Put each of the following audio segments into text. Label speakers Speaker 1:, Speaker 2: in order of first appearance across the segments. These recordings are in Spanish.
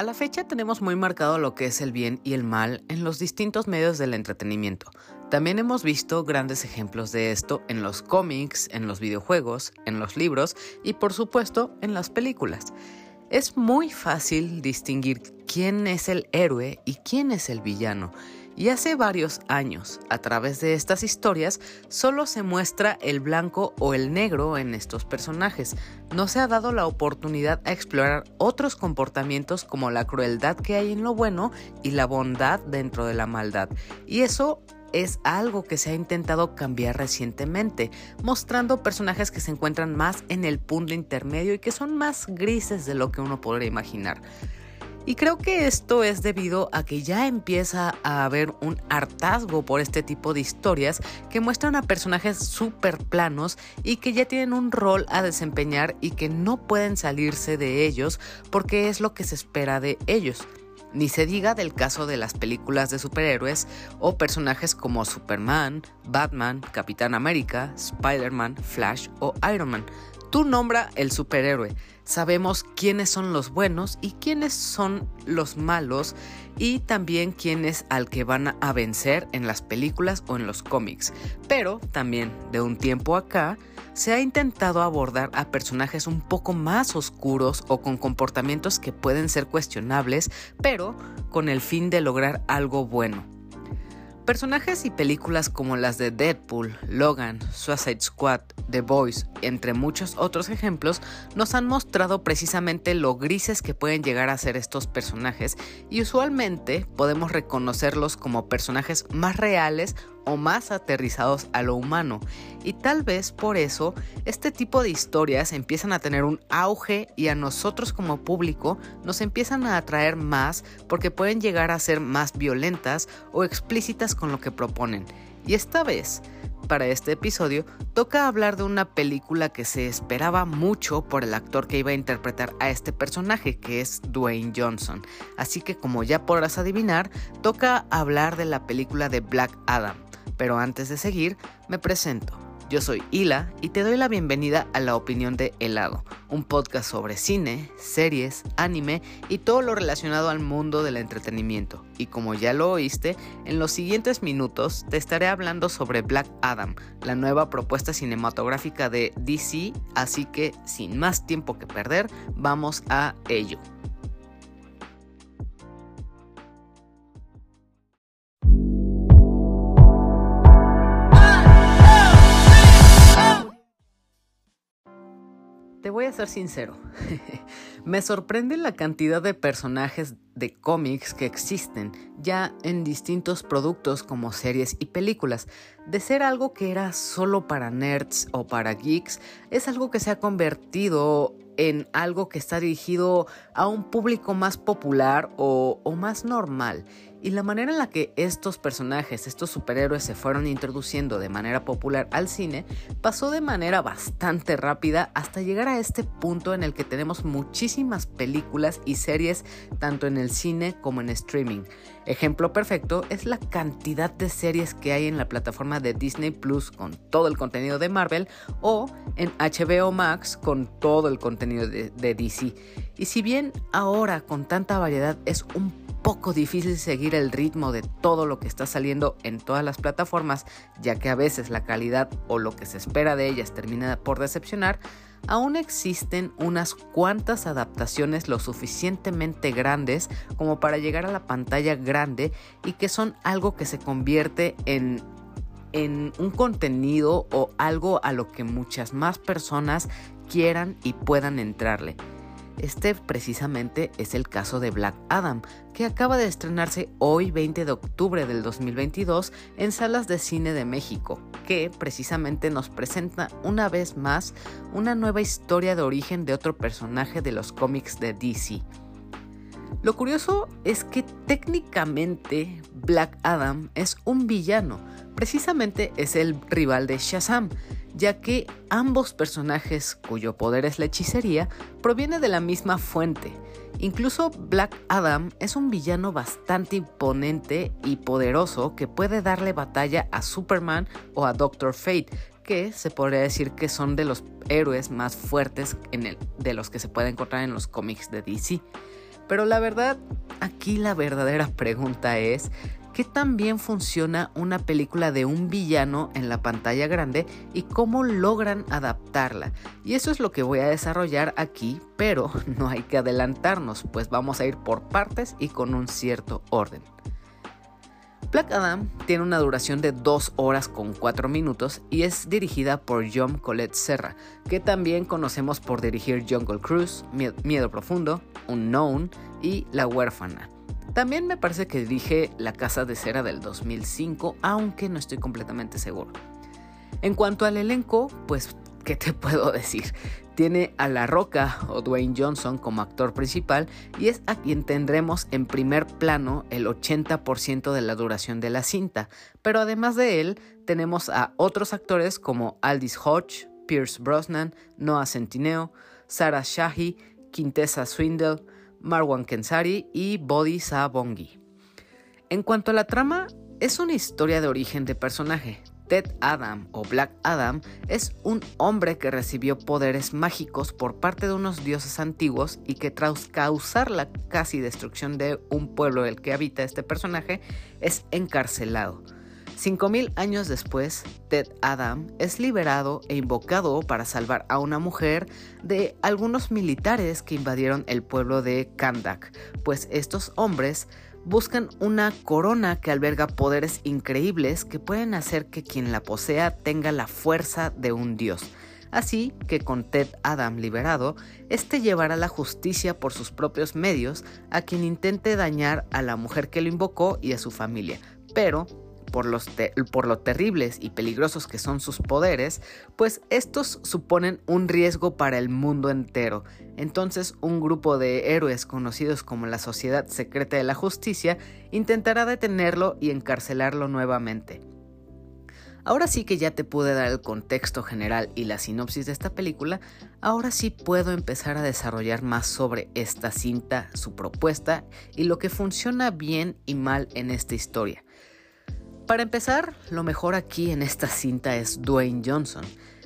Speaker 1: A la fecha tenemos muy marcado lo que es el bien y el mal en los distintos medios del entretenimiento. También hemos visto grandes ejemplos de esto en los cómics, en los videojuegos, en los libros y por supuesto en las películas. Es muy fácil distinguir quién es el héroe y quién es el villano. Y hace varios años, a través de estas historias, solo se muestra el blanco o el negro en estos personajes. No se ha dado la oportunidad a explorar otros comportamientos como la crueldad que hay en lo bueno y la bondad dentro de la maldad. Y eso es algo que se ha intentado cambiar recientemente, mostrando personajes que se encuentran más en el punto intermedio y que son más grises de lo que uno podría imaginar. Y creo que esto es debido a que ya empieza a haber un hartazgo por este tipo de historias que muestran a personajes súper planos y que ya tienen un rol a desempeñar y que no pueden salirse de ellos porque es lo que se espera de ellos. Ni se diga del caso de las películas de superhéroes o personajes como Superman, Batman, Capitán América, Spider-Man, Flash o Iron Man. Tú nombra el superhéroe sabemos quiénes son los buenos y quiénes son los malos y también quién es al que van a vencer en las películas o en los cómics. Pero también de un tiempo acá se ha intentado abordar a personajes un poco más oscuros o con comportamientos que pueden ser cuestionables, pero con el fin de lograr algo bueno. Personajes y películas como las de Deadpool, Logan, Suicide Squad, The Boys, entre muchos otros ejemplos, nos han mostrado precisamente lo grises que pueden llegar a ser estos personajes y usualmente podemos reconocerlos como personajes más reales o más aterrizados a lo humano. Y tal vez por eso este tipo de historias empiezan a tener un auge y a nosotros como público nos empiezan a atraer más porque pueden llegar a ser más violentas o explícitas con lo que proponen. Y esta vez, para este episodio, toca hablar de una película que se esperaba mucho por el actor que iba a interpretar a este personaje, que es Dwayne Johnson. Así que como ya podrás adivinar, toca hablar de la película de Black Adam. Pero antes de seguir, me presento. Yo soy Hila y te doy la bienvenida a La Opinión de Helado, un podcast sobre cine, series, anime y todo lo relacionado al mundo del entretenimiento. Y como ya lo oíste, en los siguientes minutos te estaré hablando sobre Black Adam, la nueva propuesta cinematográfica de DC, así que sin más tiempo que perder, vamos a ello. Voy a ser sincero, me sorprende la cantidad de personajes de cómics que existen ya en distintos productos como series y películas. De ser algo que era solo para nerds o para geeks, es algo que se ha convertido en algo que está dirigido a un público más popular o, o más normal. Y la manera en la que estos personajes, estos superhéroes se fueron introduciendo de manera popular al cine, pasó de manera bastante rápida hasta llegar a este punto en el que tenemos muchísimas películas y series tanto en el cine como en streaming. Ejemplo perfecto es la cantidad de series que hay en la plataforma de Disney Plus con todo el contenido de Marvel o en HBO Max con todo el contenido de, de DC. Y si bien ahora con tanta variedad es un poco difícil seguir el ritmo de todo lo que está saliendo en todas las plataformas, ya que a veces la calidad o lo que se espera de ellas termina por decepcionar, aún existen unas cuantas adaptaciones lo suficientemente grandes como para llegar a la pantalla grande y que son algo que se convierte en un contenido o algo a lo que muchas más personas quieran y puedan entrarle. Este precisamente es el caso de Black Adam, que acaba de estrenarse hoy 20 de octubre del 2022 en salas de cine de México, que precisamente nos presenta una vez más una nueva historia de origen de otro personaje de los cómics de DC. Lo curioso es que técnicamente Black Adam es un villano, precisamente es el rival de Shazam, ya que ambos personajes, cuyo poder es la hechicería, proviene de la misma fuente. Incluso Black Adam es un villano bastante imponente y poderoso que puede darle batalla a Superman o a Doctor Fate, que se podría decir que son de los héroes más fuertes de los que se puede encontrar en los cómics de DC. Pero la verdad, aquí la verdadera pregunta es, ¿qué tan bien funciona una película de un villano en la pantalla grande y cómo logran adaptarla? Y eso es lo que voy a desarrollar aquí, pero no hay que adelantarnos, pues vamos a ir por partes y con un cierto orden. Black Adam tiene una duración de 2 horas con 4 minutos y es dirigida por John Colette Serra, que también conocemos por dirigir Jungle Cruise, Miedo Profundo, Unknown y La Huérfana. También me parece que dirige La Casa de Cera del 2005, aunque no estoy completamente seguro. En cuanto al elenco, pues, ¿qué te puedo decir? Tiene a La Roca o Dwayne Johnson como actor principal y es a quien tendremos en primer plano el 80% de la duración de la cinta. Pero además de él, tenemos a otros actores como Aldis Hodge, Pierce Brosnan, Noah Centineo, Sarah Shahi, Quintessa Swindle, Marwan Kensari y Bodhi Sabongi. En cuanto a la trama, es una historia de origen de personaje, Ted Adam o Black Adam es un hombre que recibió poderes mágicos por parte de unos dioses antiguos y que tras causar la casi destrucción de un pueblo el que habita este personaje es encarcelado. 5.000 años después, Ted Adam es liberado e invocado para salvar a una mujer de algunos militares que invadieron el pueblo de Kandak, pues estos hombres buscan una corona que alberga poderes increíbles que pueden hacer que quien la posea tenga la fuerza de un dios. Así que con Ted Adam liberado, este llevará la justicia por sus propios medios a quien intente dañar a la mujer que lo invocó y a su familia. Pero por, los por lo terribles y peligrosos que son sus poderes, pues estos suponen un riesgo para el mundo entero. Entonces un grupo de héroes conocidos como la Sociedad Secreta de la Justicia intentará detenerlo y encarcelarlo nuevamente. Ahora sí que ya te pude dar el contexto general y la sinopsis de esta película, ahora sí puedo empezar a desarrollar más sobre esta cinta, su propuesta y lo que funciona bien y mal en esta historia. Para empezar, lo mejor aquí en esta cinta es Dwayne Johnson.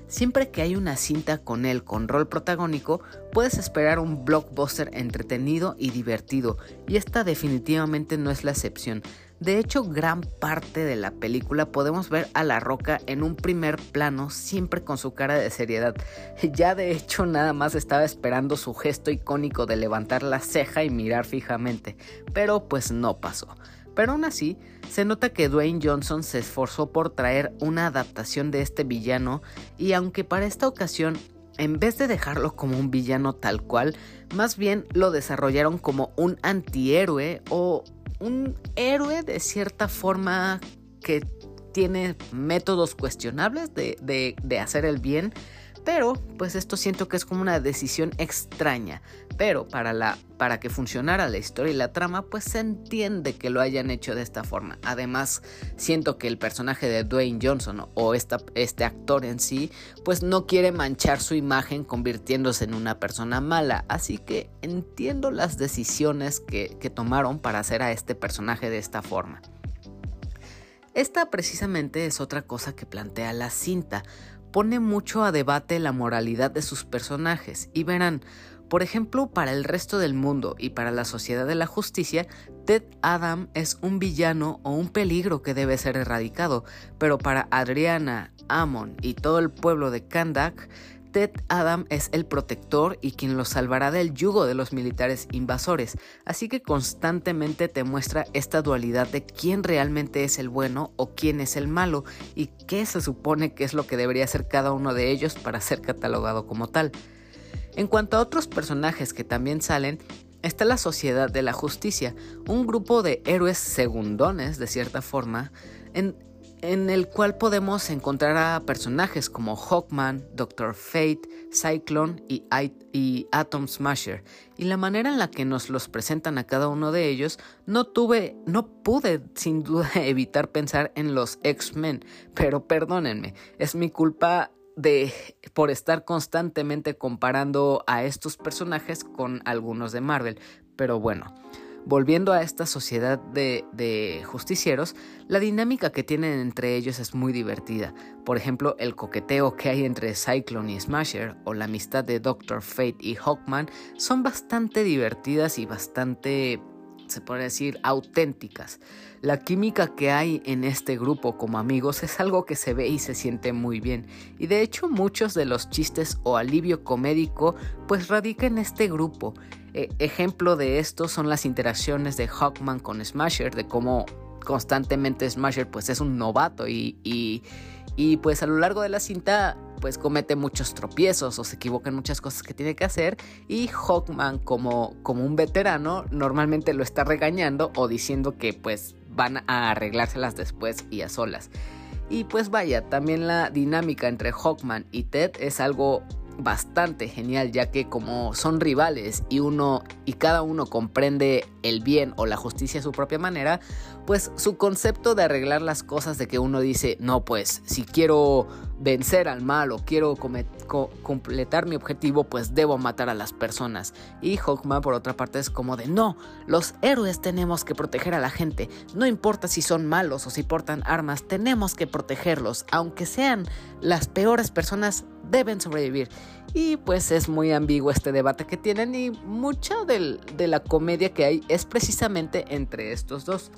Speaker 1: Siempre que hay una cinta con él con rol protagónico, puedes esperar un blockbuster entretenido y divertido, y esta definitivamente no es la excepción. De hecho, gran parte de la película podemos ver a La Roca en un primer plano, siempre con su cara de seriedad. Ya de hecho nada más estaba esperando su gesto icónico de levantar la ceja y mirar fijamente, pero pues no pasó. Pero aún así, se nota que Dwayne Johnson se esforzó por traer una adaptación de este villano y aunque para esta ocasión, en vez de dejarlo como un villano tal cual, más bien lo desarrollaron como un antihéroe o un héroe de cierta forma que tiene métodos cuestionables de, de hacer el bien pero, pues esto siento que es como una decisión extraña. Pero para, la, para que funcionara la historia y la trama, pues se entiende que lo hayan hecho de esta forma. Además, siento que el personaje de Dwayne Johnson o este actor en sí, pues no quiere manchar su imagen convirtiéndose en una persona mala. Así que entiendo las decisiones que, que tomaron para hacer a este personaje de esta forma. Esta precisamente es otra cosa que plantea la cinta, pone mucho a debate la moralidad de sus personajes y verán, por ejemplo, para el resto del mundo y para la sociedad de la justicia, Ted Adam es un villano o un peligro que debe ser erradicado, pero para Adriana, Amon y todo el pueblo de Kandak, Ted Adam es el protector y quien los salvará del yugo de los militares invasores, así que constantemente te muestra esta dualidad de quién realmente es el bueno o quién es el malo y qué se supone que es lo que debería ser cada uno de ellos para ser catalogado como tal. En cuanto a otros personajes que también salen, está la Sociedad de la Justicia, un grupo de héroes segundones, de cierta forma, en, el cual podemos encontrar a personajes como Hawkman, Doctor Fate, Cyclone y, y, Atom Smasher. Y la manera en la que nos los presentan a cada uno de ellos, no tuve, no pude sin duda evitar pensar en los X-Men, pero perdónenme, es mi culpa de por estar constantemente comparando a estos personajes con algunos de Marvel. Pero bueno, Volviendo a esta sociedad de, justicieros, la dinámica que tienen entre ellos es muy divertida. Por ejemplo, el coqueteo que hay entre Cyclone y Smasher o la amistad de Doctor Fate y Hawkman son bastante divertidas y bastante se puede decir, auténticas. La química que hay en este grupo como amigos es algo que se ve y se siente muy bien. Y de hecho muchos de los chistes o alivio comédico pues radica en este grupo. E, ejemplo de esto son las interacciones de Hawkman con Smasher, de cómo constantemente Smasher pues es un novato y, y, y pues a lo largo de la cinta pues comete muchos tropiezos o se equivoca en muchas cosas que tiene que hacer y Hawkman como, como un veterano normalmente lo está regañando o diciendo que pues van a arreglárselas después y a solas. Y pues vaya, también la dinámica entre Hawkman y Ted es algo bastante genial ya que como son rivales y uno y cada uno comprende el bien o la justicia a su propia manera, pues su concepto de arreglar las cosas de que uno dice, no pues si quiero vencer al mal o quiero completar mi objetivo, pues debo matar a las personas. Y Hawkman por otra parte es como de, no, los héroes tenemos que proteger a la gente, no importa si son malos o si portan armas, tenemos que protegerlos, aunque sean las peores personas, deben sobrevivir. Y pues es muy ambiguo este debate que tienen y mucha de la comedia que hay es precisamente entre estos dos.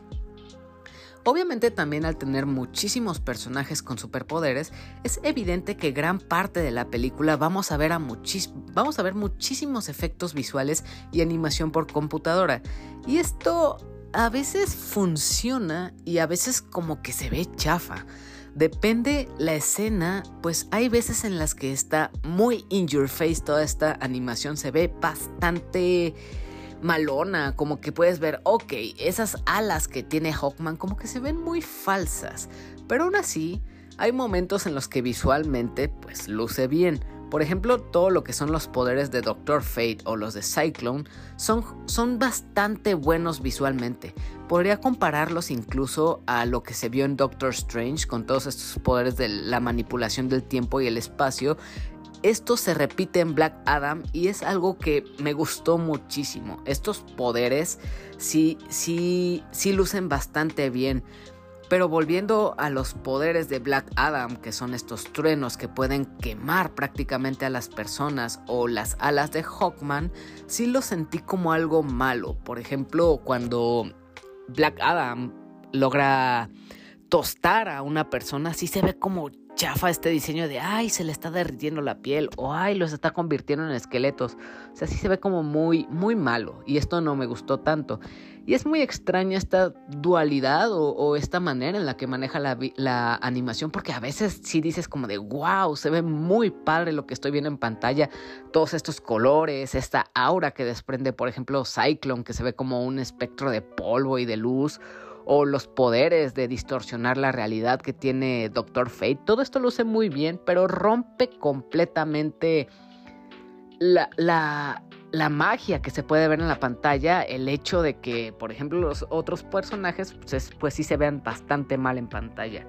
Speaker 1: Obviamente también al tener muchísimos personajes con superpoderes, es evidente que gran parte de la película vamos a ver, a vamos a ver muchísimos efectos visuales y animación por computadora. Y esto a veces funciona y a veces como que se ve chafa. Depende la escena, pues hay veces en las que está muy in your face toda esta animación, se ve bastante malona, como que puedes ver, ok, esas alas que tiene Hawkman como que se ven muy falsas, pero aún así hay momentos en los que visualmente pues luce bien. Por ejemplo, todo lo que son los poderes de Doctor Fate o los de Cyclone son, son bastante buenos visualmente. Podría compararlos incluso a lo que se vio en Doctor Strange con todos estos poderes de la manipulación del tiempo y el espacio. Esto se repite en Black Adam y es algo que me gustó muchísimo. Estos poderes sí, sí, sí lucen bastante bien. Pero volviendo a los poderes de Black Adam, que son estos truenos que pueden quemar prácticamente a las personas, o las alas de Hawkman, sí lo sentí como algo malo. Por ejemplo, cuando Black Adam logra tostar a una persona, sí se ve como chafa este diseño de, ay, se le está derritiendo la piel, o ay, los está convirtiendo en esqueletos. O sea, sí se ve como muy, muy malo, y esto no me gustó tanto. Y es muy extraña esta dualidad o, esta manera en la que maneja la, la, animación, porque a veces sí dices como de, wow, se ve muy padre lo que estoy viendo en pantalla, todos estos colores, esta aura que desprende, por ejemplo, Cyclone, que se ve como un espectro de polvo y de luz, o los poderes de distorsionar la realidad que tiene Doctor Fate, todo esto luce muy bien, pero rompe completamente la, la, la magia que se puede ver en la pantalla, el hecho de que, por ejemplo, los otros personajes, pues, pues, sí se vean bastante mal en pantalla.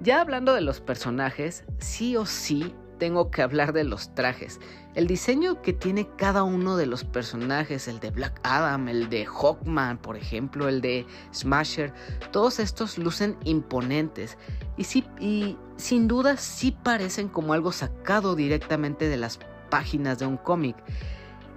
Speaker 1: Ya hablando de los personajes, sí o sí tengo que hablar de los trajes. El diseño que tiene cada uno de los personajes, el de Black Adam, el de Hawkman, por ejemplo, el de Smasher, todos estos lucen imponentes y, sí, y sin duda sí parecen como algo sacado directamente de las páginas de un cómic.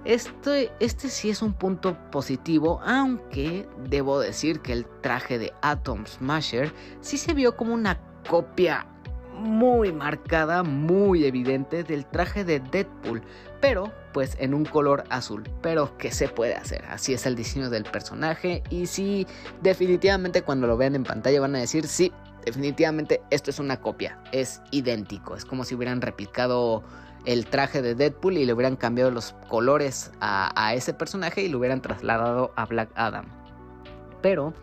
Speaker 1: Este, este sí es un punto positivo, aunque debo decir que el traje de Atom Smasher sí se vio como una copia muy marcada, muy evidente del traje de Deadpool, pero pues en un color azul. Pero ¿qué se puede hacer? Así es el diseño del personaje y sí, definitivamente cuando lo vean en pantalla van a decir, sí, definitivamente esto es una copia, es idéntico, es como si hubieran replicado el traje de Deadpool y le hubieran cambiado los colores a, ese personaje y lo hubieran trasladado a Black Adam. Pero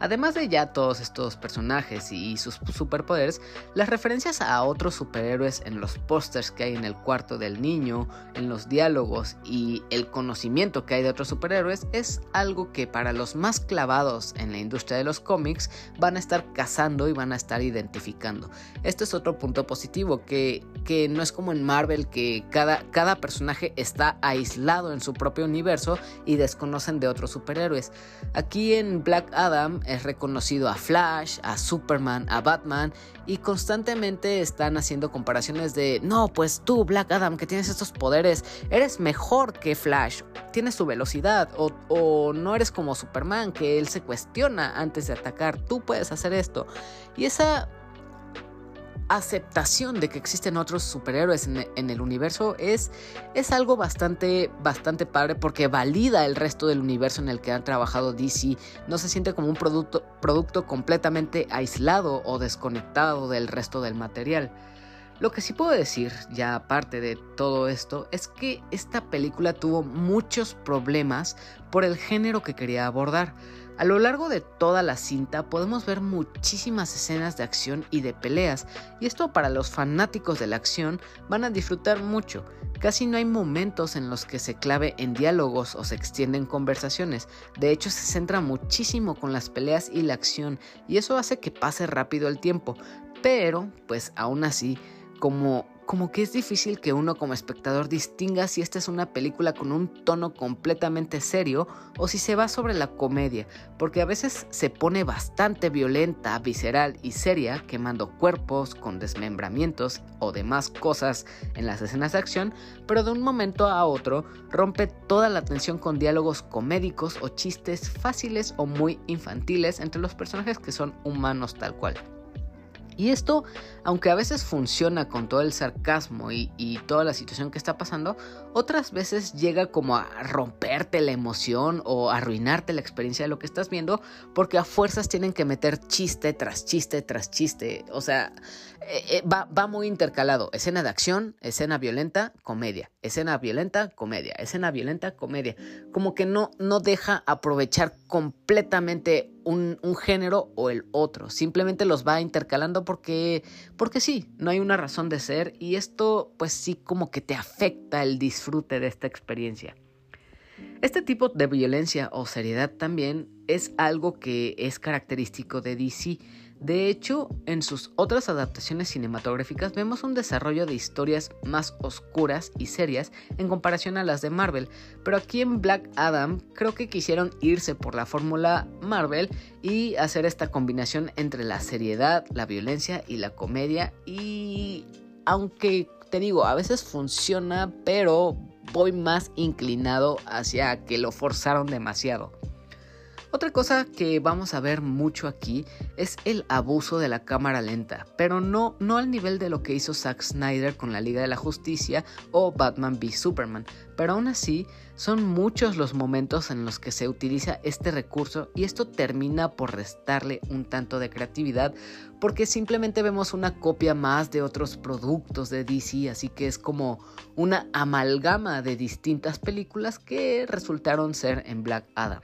Speaker 1: Además de ya todos estos personajes y sus superpoderes, las referencias a otros superhéroes en los pósters que hay en el cuarto del niño, en los diálogos y el conocimiento que hay de otros superhéroes es algo que para los más clavados en la industria de los cómics van a estar cazando y van a estar identificando. Este es otro punto positivo, que, que no es como en Marvel que cada, cada personaje está aislado en su propio universo y desconocen de otros superhéroes. Aquí en Black Adam es reconocido a Flash, a Superman, a Batman y constantemente están haciendo comparaciones de, no, pues tú, Black Adam, que tienes estos poderes, eres mejor que Flash, tienes su velocidad, o, o no eres como Superman, que él se cuestiona antes de atacar, tú puedes hacer esto. Y esa aceptación de que existen otros superhéroes en, el universo es, es algo bastante, bastante padre porque valida el resto del universo en el que han trabajado DC. No se siente como un producto, producto completamente aislado o desconectado del resto del material. Lo que sí puedo decir, ya aparte de todo esto, es que esta película tuvo muchos problemas por el género que quería abordar. A lo largo de toda la cinta podemos ver muchísimas escenas de acción y de peleas, y esto para los fanáticos de la acción van a disfrutar mucho. Casi no hay momentos en los que se clave en diálogos o se extienden conversaciones, de hecho se centra muchísimo con las peleas y la acción, y eso hace que pase rápido el tiempo, pero pues aún así, como como que es difícil que uno como espectador distinga si esta es una película con un tono completamente serio o si se va sobre la comedia, porque a veces se pone bastante violenta, visceral y seria, quemando cuerpos con desmembramientos o demás cosas en las escenas de acción, pero de un momento a otro rompe toda la tensión con diálogos comédicos o chistes fáciles o muy infantiles entre los personajes que son humanos tal cual. Y esto, aunque a veces funciona con todo el sarcasmo y, toda la situación que está pasando, otras veces llega como a romperte la emoción o arruinarte la experiencia de lo que estás viendo, porque a fuerzas tienen que meter chiste tras chiste tras chiste. O sea, eh, eh, va, va muy intercalado. Escena de acción, escena violenta, comedia. Escena violenta, comedia. Escena violenta, comedia. Como que no, no deja aprovechar completamente un, género o el otro. Simplemente los va intercalando porque, porque sí, no hay una razón de ser y esto pues sí como que te afecta el disfrute de esta experiencia. Este tipo de violencia o seriedad también es algo que es característico de DC de hecho, en sus otras adaptaciones cinematográficas vemos un desarrollo de historias más oscuras y serias en comparación a las de Marvel, pero aquí en Black Adam creo que quisieron irse por la fórmula Marvel y hacer esta combinación entre la seriedad, la violencia y la comedia y aunque te digo, a veces funciona, pero voy más inclinado hacia que lo forzaron demasiado. Otra cosa que vamos a ver mucho aquí es el abuso de la cámara lenta, pero no, no al nivel de lo que hizo Zack Snyder con la Liga de la Justicia o Batman v Superman, pero aún así son muchos los momentos en los que se utiliza este recurso y esto termina por restarle un tanto de creatividad porque simplemente vemos una copia más de otros productos de DC, así que es como una amalgama de distintas películas que resultaron ser en Black Adam.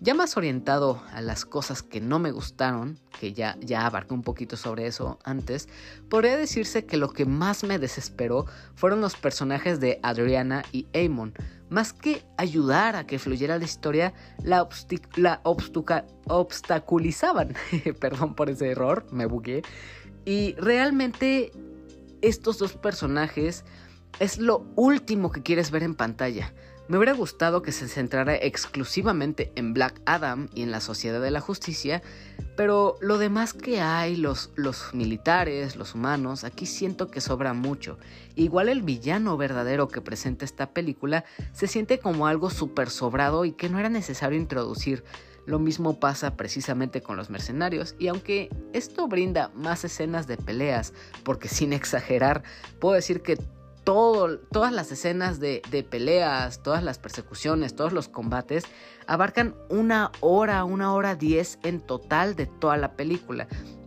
Speaker 1: Ya más orientado a las cosas que no me gustaron, que ya, ya abarqué un poquito sobre eso antes, podría decirse que lo que más me desesperó fueron los personajes de Adriana y Amon. Más que ayudar a que fluyera la historia, la, obstaculizaban. Perdón por ese error, me bugué. Y realmente estos dos personajes es lo último que quieres ver en pantalla. Me hubiera gustado que se centrara exclusivamente en Black Adam y en la Sociedad de la Justicia, pero lo demás que hay, los, los militares, los humanos, aquí siento que sobra mucho. Igual el villano verdadero que presenta esta película se siente como algo súper sobrado y que no era necesario introducir. Lo mismo pasa precisamente con los mercenarios y aunque esto brinda más escenas de peleas, porque sin exagerar, puedo decir que todas las escenas de, peleas, todas las persecuciones, todos los combates, abarcan una hora, una hora diez en total de toda la película.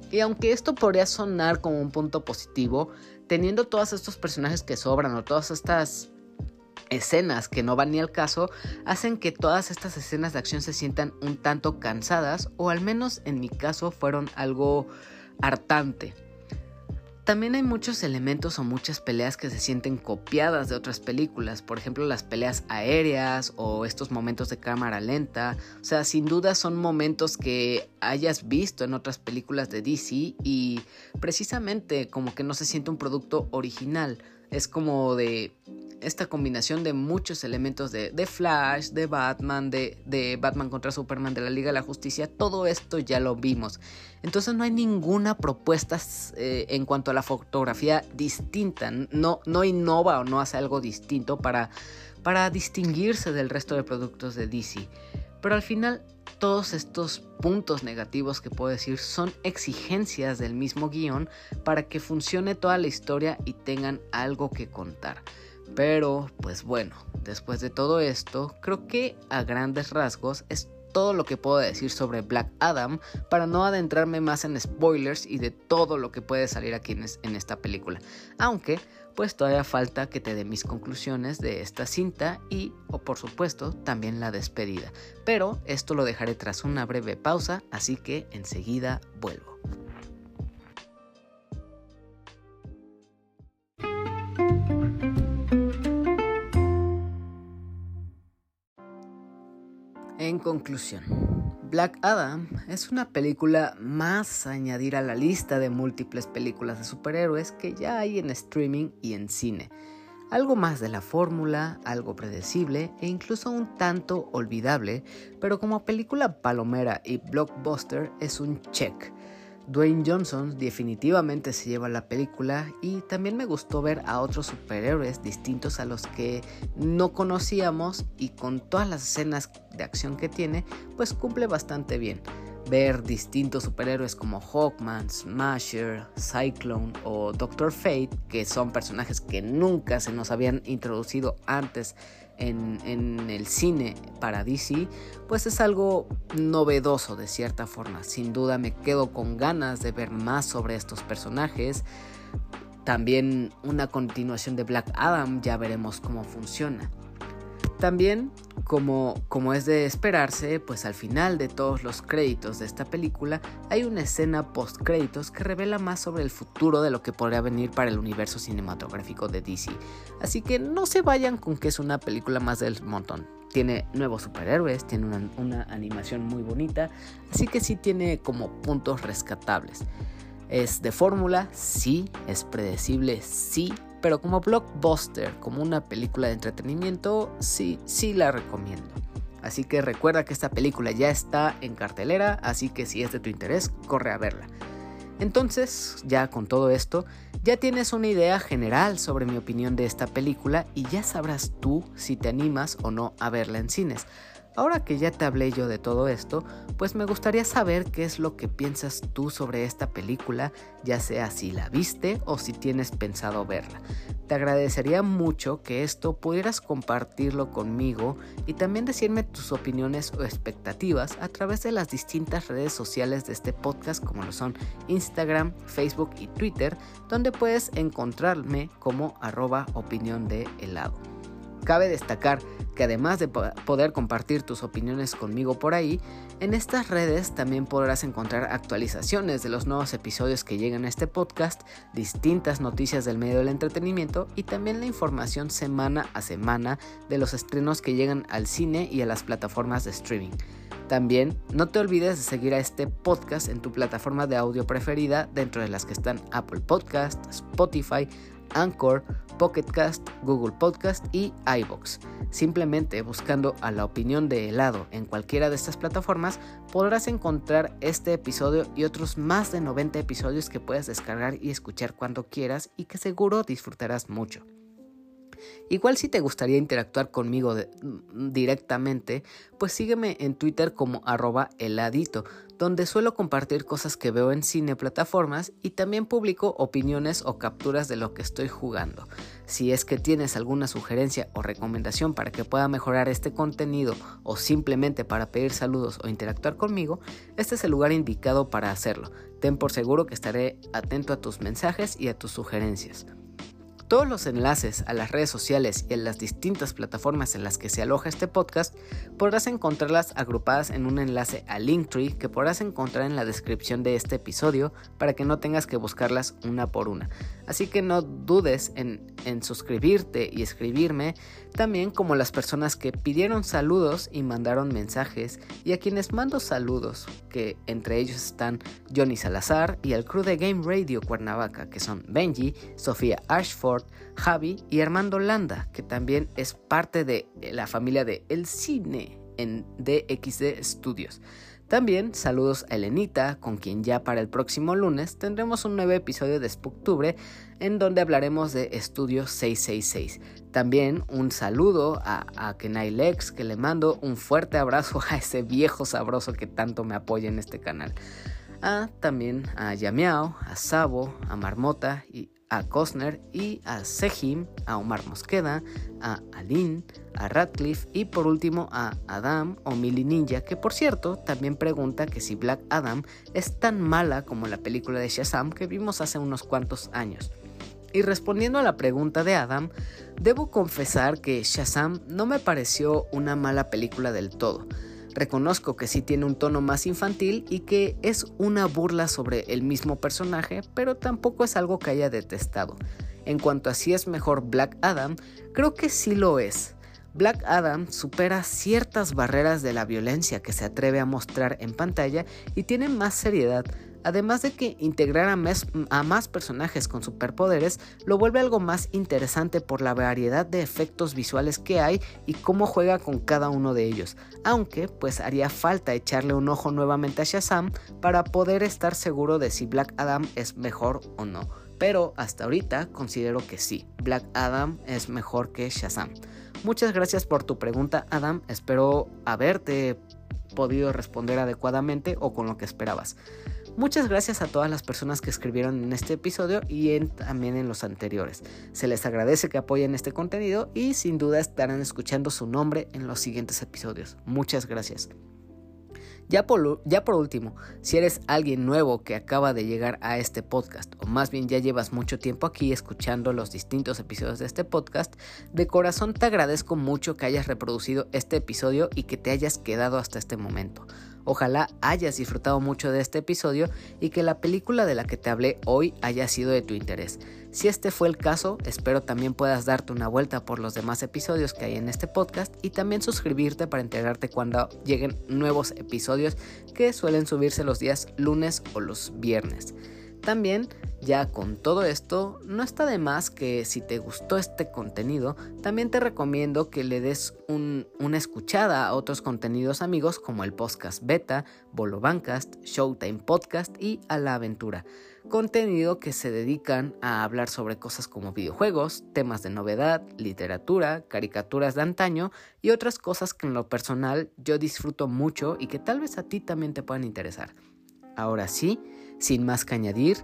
Speaker 1: Y aunque esto podría sonar como un punto positivo, teniendo todos estos personajes que sobran o todas estas escenas que no van ni al caso hacen que todas estas escenas de acción se sientan un tanto cansadas o al menos en mi caso fueron algo hartante. También hay muchos elementos o muchas peleas que se sienten copiadas de otras películas, por ejemplo las peleas aéreas o estos momentos de cámara lenta, o sea, sin duda son momentos que hayas visto en otras películas de DC y precisamente como que no se siente un producto original, es como de esta combinación de muchos elementos de, Flash, de Batman, de, Batman contra Superman, de la Liga de la Justicia, todo esto ya lo vimos. Entonces no hay ninguna propuesta eh, en cuanto a la fotografía distinta, no, no innova o no hace algo distinto para, para distinguirse del resto de productos de DC. Pero al final todos estos puntos negativos que puedo decir son exigencias del mismo guion para que funcione toda la historia y tengan algo que contar. Pero, pues bueno, después de todo esto, creo que a grandes rasgos es todo lo que puedo decir sobre Black Adam para no adentrarme más en spoilers y de todo lo que puede salir aquí en, esta película. Aunque, pues todavía falta que te dé mis conclusiones de esta cinta y, o por supuesto, también la despedida. Pero esto lo dejaré tras una breve pausa, así que enseguida vuelvo. Conclusión, Black Adam es una película más a añadir a la lista de múltiples películas de superhéroes que ya hay en streaming y en cine. Algo más de la fórmula, algo predecible e incluso un tanto olvidable, pero como película palomera y blockbuster es un check Dwayne Johnson definitivamente se lleva la película y también me gustó ver a otros superhéroes distintos a los que no conocíamos y con todas las escenas de acción que tiene, pues cumple bastante bien. Ver distintos superhéroes como Hawkman, Smasher, Cyclone o Doctor Fate, que son personajes que nunca se nos habían introducido antes en, el cine para DC, pues es algo novedoso de cierta forma. Sin duda me quedo con ganas de ver más sobre estos personajes. También una continuación de Black Adam, ya veremos cómo funciona. También, como, como es de esperarse, pues al final de todos los créditos de esta película hay una escena post créditos que revela más sobre el futuro de lo que podría venir para el universo cinematográfico de DC. Así que no se vayan con que es una película más del montón. Tiene nuevos superhéroes, tiene una, una animación muy bonita, así que sí tiene como puntos rescatables. Es de fórmula, sí, es predecible, sí, pero como blockbuster, como una película de entretenimiento, sí, sí la recomiendo. Así que recuerda que esta película ya está en cartelera, así que si es de tu interés, corre a verla. Entonces, ya con todo esto, ya tienes una idea general sobre mi opinión de esta película y ya sabrás tú si te animas o no a verla en cines. Ahora que ya te hablé yo de todo esto, pues me gustaría saber qué es lo que piensas tú sobre esta película, ya sea si la viste o si tienes pensado verla. Te agradecería mucho que esto pudieras compartirlo conmigo y también decirme tus opiniones o expectativas a través de las distintas redes sociales de este podcast como lo son Instagram, Facebook y Twitter, donde puedes encontrarme como arroba opinión de helado. Cabe destacar que además de poder compartir tus opiniones conmigo por ahí, en estas redes también podrás encontrar actualizaciones de los nuevos episodios que llegan a este podcast, distintas noticias del medio del entretenimiento y también la información semana a semana de los estrenos que llegan al cine y a las plataformas de streaming. También no te olvides de seguir a este podcast en tu plataforma de audio preferida dentro de las que están Apple Podcast, Spotify, Anchor, Pocketcast, Google Podcast y iBox. Simplemente buscando a la opinión de helado en cualquiera de estas plataformas podrás encontrar este episodio y otros más de 90 episodios que puedes descargar y escuchar cuando quieras y que seguro disfrutarás mucho. Igual si te gustaría interactuar conmigo mm, directamente, pues sígueme en Twitter como arroba heladito, donde suelo compartir cosas que veo en cine plataformas y también publico opiniones o capturas de lo que estoy jugando. Si es que tienes alguna sugerencia o recomendación para que pueda mejorar este contenido o simplemente para pedir saludos o interactuar conmigo, este es el lugar indicado para hacerlo. Ten por seguro que estaré atento a tus mensajes y a tus sugerencias. Todos los enlaces a las redes sociales y a las distintas plataformas en las que se aloja este podcast podrás encontrarlas agrupadas en un enlace a Linktree que podrás encontrar en la descripción de este episodio para que no tengas que buscarlas una por una. Así que no dudes en, en suscribirte y escribirme, también como las personas que pidieron saludos y mandaron mensajes y a quienes mando saludos, que entre ellos están Johnny Salazar y el crew de Game Radio Cuernavaca, que son Benji, Sofía Ashford, Javi y Armando Landa, que también es parte de la familia de El Cine en DXD Studios. También saludos a Elenita, con quien ya para el próximo lunes tendremos un nuevo episodio de Spooktubre en donde hablaremos de Estudio 666. También un saludo a, a Kenai Lex, que le mando un fuerte abrazo a ese viejo sabroso que tanto me apoya en este canal. A, también a Yamiao, a Sabo, a Marmota y a Cosner y a Sejim, a Omar Mosqueda, a Aline, a Radcliffe y por último a Adam o Mili Ninja, que por cierto también pregunta que si Black Adam es tan mala como la película de Shazam que vimos hace unos cuantos años. Y respondiendo a la pregunta de Adam, debo confesar que Shazam no me pareció una mala película del todo. Reconozco que sí tiene un tono más infantil y que es una burla sobre el mismo personaje, pero tampoco es algo que haya detestado. En cuanto a si es mejor Black Adam, creo que sí lo es. Black Adam supera ciertas barreras de la violencia que se atreve a mostrar en pantalla y tiene más seriedad, Además de que integrar a más, personajes con superpoderes lo vuelve algo más interesante por la variedad de efectos visuales que hay y cómo juega con cada uno de ellos. Aunque pues haría falta echarle un ojo nuevamente a Shazam para poder estar seguro de si Black Adam es mejor o no. Pero hasta ahorita considero que sí, Black Adam es mejor que Shazam. Muchas gracias por tu pregunta Adam, espero haberte podido responder adecuadamente o con lo que esperabas. Muchas gracias a todas las personas que escribieron en este episodio y también en los anteriores. Se les agradece que apoyen este contenido y sin duda estarán escuchando su nombre en los siguientes episodios. Muchas gracias. Ya por, último, si eres alguien nuevo que acaba de llegar a este podcast, o más bien ya llevas mucho tiempo aquí escuchando los distintos episodios de este podcast, de corazón te agradezco mucho que hayas reproducido este episodio y que te hayas quedado hasta este momento. Ojalá hayas disfrutado mucho de este episodio y que la película de la que te hablé hoy haya sido de tu interés. Si este fue el caso, espero también puedas darte una vuelta por los demás episodios que hay en este podcast y también suscribirte para enterarte cuando lleguen nuevos episodios que suelen subirse los días lunes o los viernes. También, ya con todo esto, no está de más que si te gustó este contenido, también te recomiendo que le des una escuchada a otros contenidos amigos como el podcast Beta, Bolo Bancast, Showtime Podcast y A la Aventura. Contenido que se dedican a hablar sobre cosas como videojuegos, temas de novedad, literatura, caricaturas de antaño y otras cosas que en lo personal yo disfruto mucho y que tal vez a ti también te puedan interesar. Ahora sí, sin más que añadir,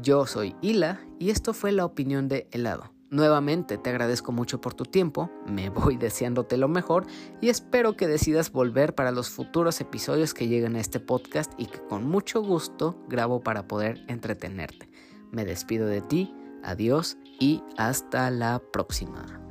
Speaker 1: yo soy Hila y esto fue la opinión de helado. Nuevamente te agradezco mucho por tu tiempo, me voy deseándote lo mejor y espero que decidas volver para los futuros episodios que lleguen a este podcast y que con mucho gusto grabo para poder entretenerte. Me despido de ti, adiós y hasta la próxima.